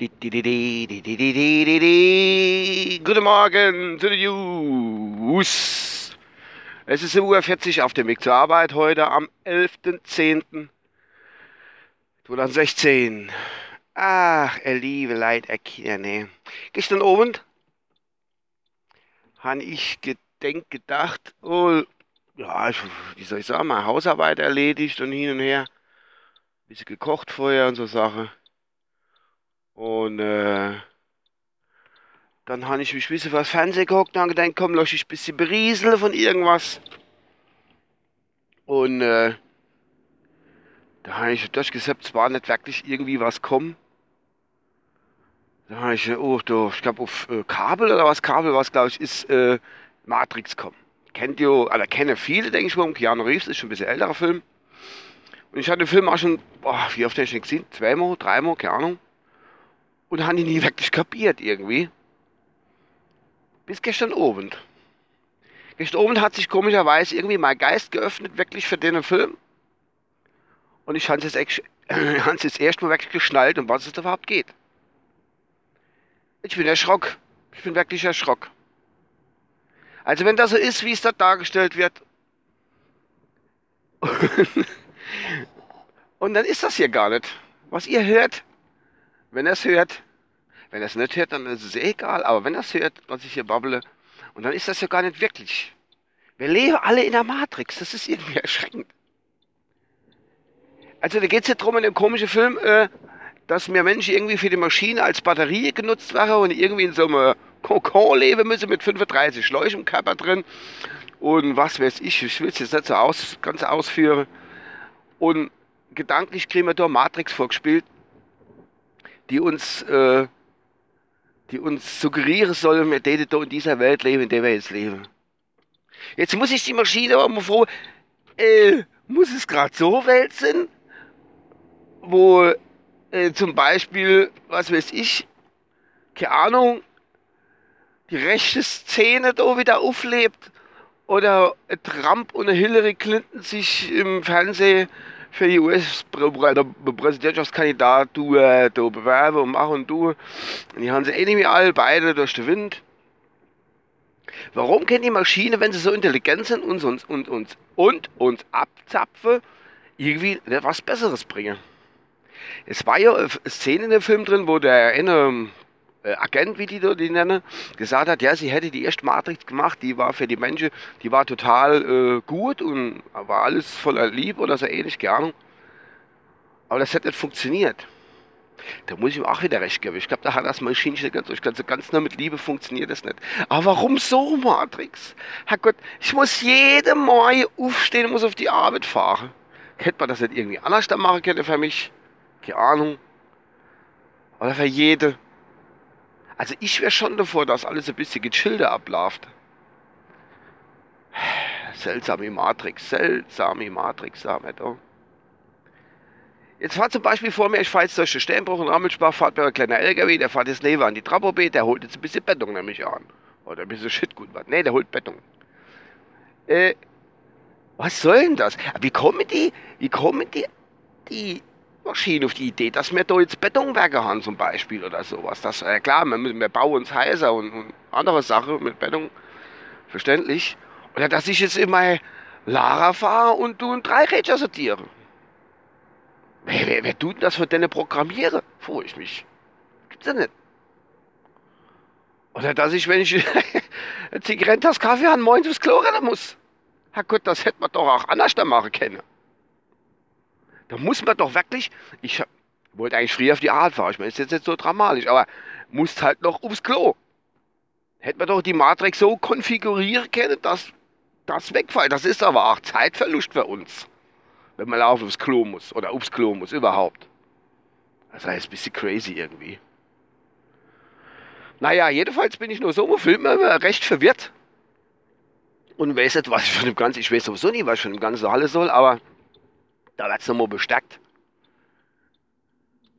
Guten Morgen zu den News. Es ist 7.40 Uhr auf dem Weg zur Arbeit heute am 11.10.2016. Ach, er liebe Leid, er Kinder, nee. Gestern Abend habe ich gedenkt gedacht, oh, ja, wie soll ich sagen, mal Hausarbeit erledigt und hin und her. Ein bisschen gekocht vorher und so Sachen. Und äh, dann habe ich mich ein bisschen was Fernsehen geguckt und gedacht, komm, lass ich ein bisschen berieseln von irgendwas. Und äh, da habe ich durchgesetzt, es war nicht wirklich irgendwie was kommen. Da habe ich, oh, da, ich glaube auf äh, Kabel oder was, Kabel was, glaube ich, ist äh, Matrix kommen. Kennt ihr, also kennen viele, denke ich mal, Keanu Reeves ist schon ein bisschen älterer Film. Und ich hatte den Film auch schon, boah, wie oft habe ich den gesehen? Zweimal, dreimal, keine Ahnung und habe ihn nie wirklich kapiert irgendwie. Bis gestern Abend. Gestern Abend hat sich komischerweise irgendwie mein Geist geöffnet, wirklich für den Film. Und ich habe es jetzt, jetzt erstmal wirklich geschnallt, um was es überhaupt geht. Ich bin erschrocken. Ich bin wirklich erschrocken. Also wenn das so ist, wie es da dargestellt wird. und dann ist das hier gar nicht. Was ihr hört, wenn er es hört, wenn er es nicht hört, dann ist es eh egal, aber wenn er es hört, was ich hier babble, und dann ist das ja gar nicht wirklich. Wir leben alle in der Matrix, das ist irgendwie erschreckend. Also da geht es ja darum in dem komischen Film, äh, dass wir Menschen irgendwie für die Maschine als Batterie genutzt werden und irgendwie in so einem Kokon leben müssen mit 35 Schläuchen im Körper drin und was weiß ich, ich will es jetzt nicht so aus, ganz ausführen. Und gedanklich kriegen wir da Matrix vorgespielt, die uns, äh, die uns suggerieren sollen, wir täten in dieser Welt leben, in der wir jetzt leben. Jetzt muss ich die Maschine aber mal froh, äh, muss es gerade so Welt sein, wo äh, zum Beispiel, was weiß ich, keine Ahnung, die rechte Szene da wieder auflebt oder Trump und Hillary Clinton sich im Fernsehen für die US-Präsidentschaftskandidatur äh, bewerben und machen und tun. Und die haben sie eh nicht mehr alle beide durch den Wind. Warum können die Maschinen, wenn sie so intelligent sind und uns, und, und, und uns abzapfen, irgendwie was Besseres bringen? Es war ja eine Szene in dem Film drin, wo der eine äh, Agent, wie die die nennen, gesagt hat, ja, sie hätte die erste Matrix gemacht, die war für die Menschen, die war total äh, gut und war alles voller Liebe oder so ähnlich, keine Ahnung. Aber das hat nicht funktioniert. Da muss ich ihm auch wieder recht geben. Ich glaube, da hat das Maschinchen ganz, ich ganz, ganz nur mit Liebe funktioniert das nicht. Aber warum so Matrix? Herrgott, ich muss jede Morgen aufstehen, muss auf die Arbeit fahren. Hätte man das nicht irgendwie anders machen können für mich? Keine Ahnung. Oder für jede. Also ich wäre schon davor, dass alles ein bisschen gechillter abläuft. Seltsame Matrix, seltsame Matrix, sagen wir da. Jetzt fahrt zum Beispiel vor mir, ich fahre jetzt durch den Steinbruch und Rammelspach, fahrt mir ein kleiner LKW, der fährt jetzt neben an die Trabobe, der holt jetzt ein bisschen Beton nämlich an. Oder ein bisschen Shitgut was. Ne, der holt Beton. Äh, was soll denn das? Wie kommen die, wie kommen die, die Maschinen auf die Idee, dass wir da jetzt Betonwerke haben zum Beispiel oder sowas. Das, äh, klar, wir, wir bauen uns heißer und, und andere Sachen mit Beton, verständlich. Oder dass ich jetzt immer Lara fahre und du ein Dreirädchen sortiere. Wer, wer, wer tut das für deine Programmiere? Fuhr ich mich. Gibt's ja nicht. Oder dass ich, wenn ich eine Zigarettas Kaffee an morgens aufs Klo rennen muss. Herrgott, das hätte man doch auch anders machen können. Da muss man doch wirklich, ich wollte eigentlich früher auf die Art fahren, ich meine, ist jetzt nicht so dramatisch, aber muss halt noch ums Klo. Hätte man doch die Matrix so konfigurieren können, dass das wegfällt. Das ist aber auch Zeitverlust für uns, wenn man auf aufs Klo muss oder aufs Klo muss, überhaupt. Das heißt, ein bisschen crazy irgendwie. Naja, jedenfalls bin ich nur so im Film recht verwirrt. Und weiß nicht, was ich von dem Ganzen, ich weiß sowieso nicht, was ich von dem Ganzen alles soll, aber da wird es nochmal bestärkt.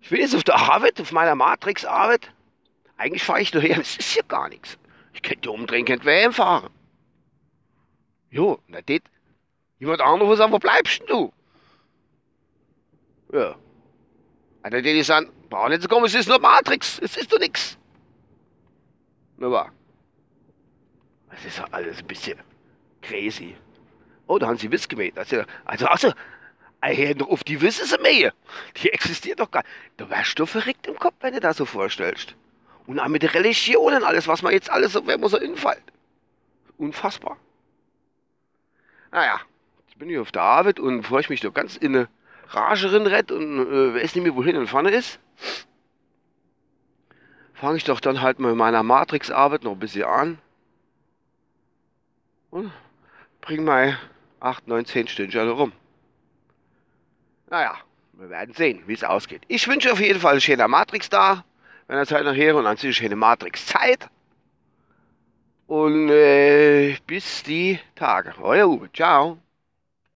Ich will jetzt auf der Arbeit, auf meiner Matrix-Arbeit. Eigentlich fahre ich nur her, es ist hier gar nichts. Ich könnte umdrehen, könnte WM fahren. Jo, na das. Jemand anderes sagt, wo bleibst denn du? Ja. Also die sagen, brauchen nicht zu kommen, es ist nur Matrix, es ist doch nix. Nur wahr. Das ist doch alles ein bisschen crazy. Oh, da haben sie Wiss gemäht. Also, also, also, hey, noch auf die Wisse sie mähe. Die existiert doch gar nicht. Du wärst du verrückt im Kopf, wenn du das so vorstellst. Und auch mit der Religion und alles, was man jetzt alles so, wenn man so infällt. Unfassbar. Naja, jetzt bin ich auf der Arbeit und bevor ich mich doch ganz in eine Rage rett und äh, weiß nicht mehr, wohin und vorne ist, fange ich doch dann halt mal mit meiner Matrix-Arbeit noch ein bisschen an. Und bring mal 8, 9, 10 Stündchen rum. Naja, wir werden sehen, wie es ausgeht. Ich wünsche auf jeden Fall eine schöne Matrix da, wenn ihr Zeit nachher und an sich schöne Matrix-Zeit. Und äh, bis die Tage. Euer Uwe. Ciao.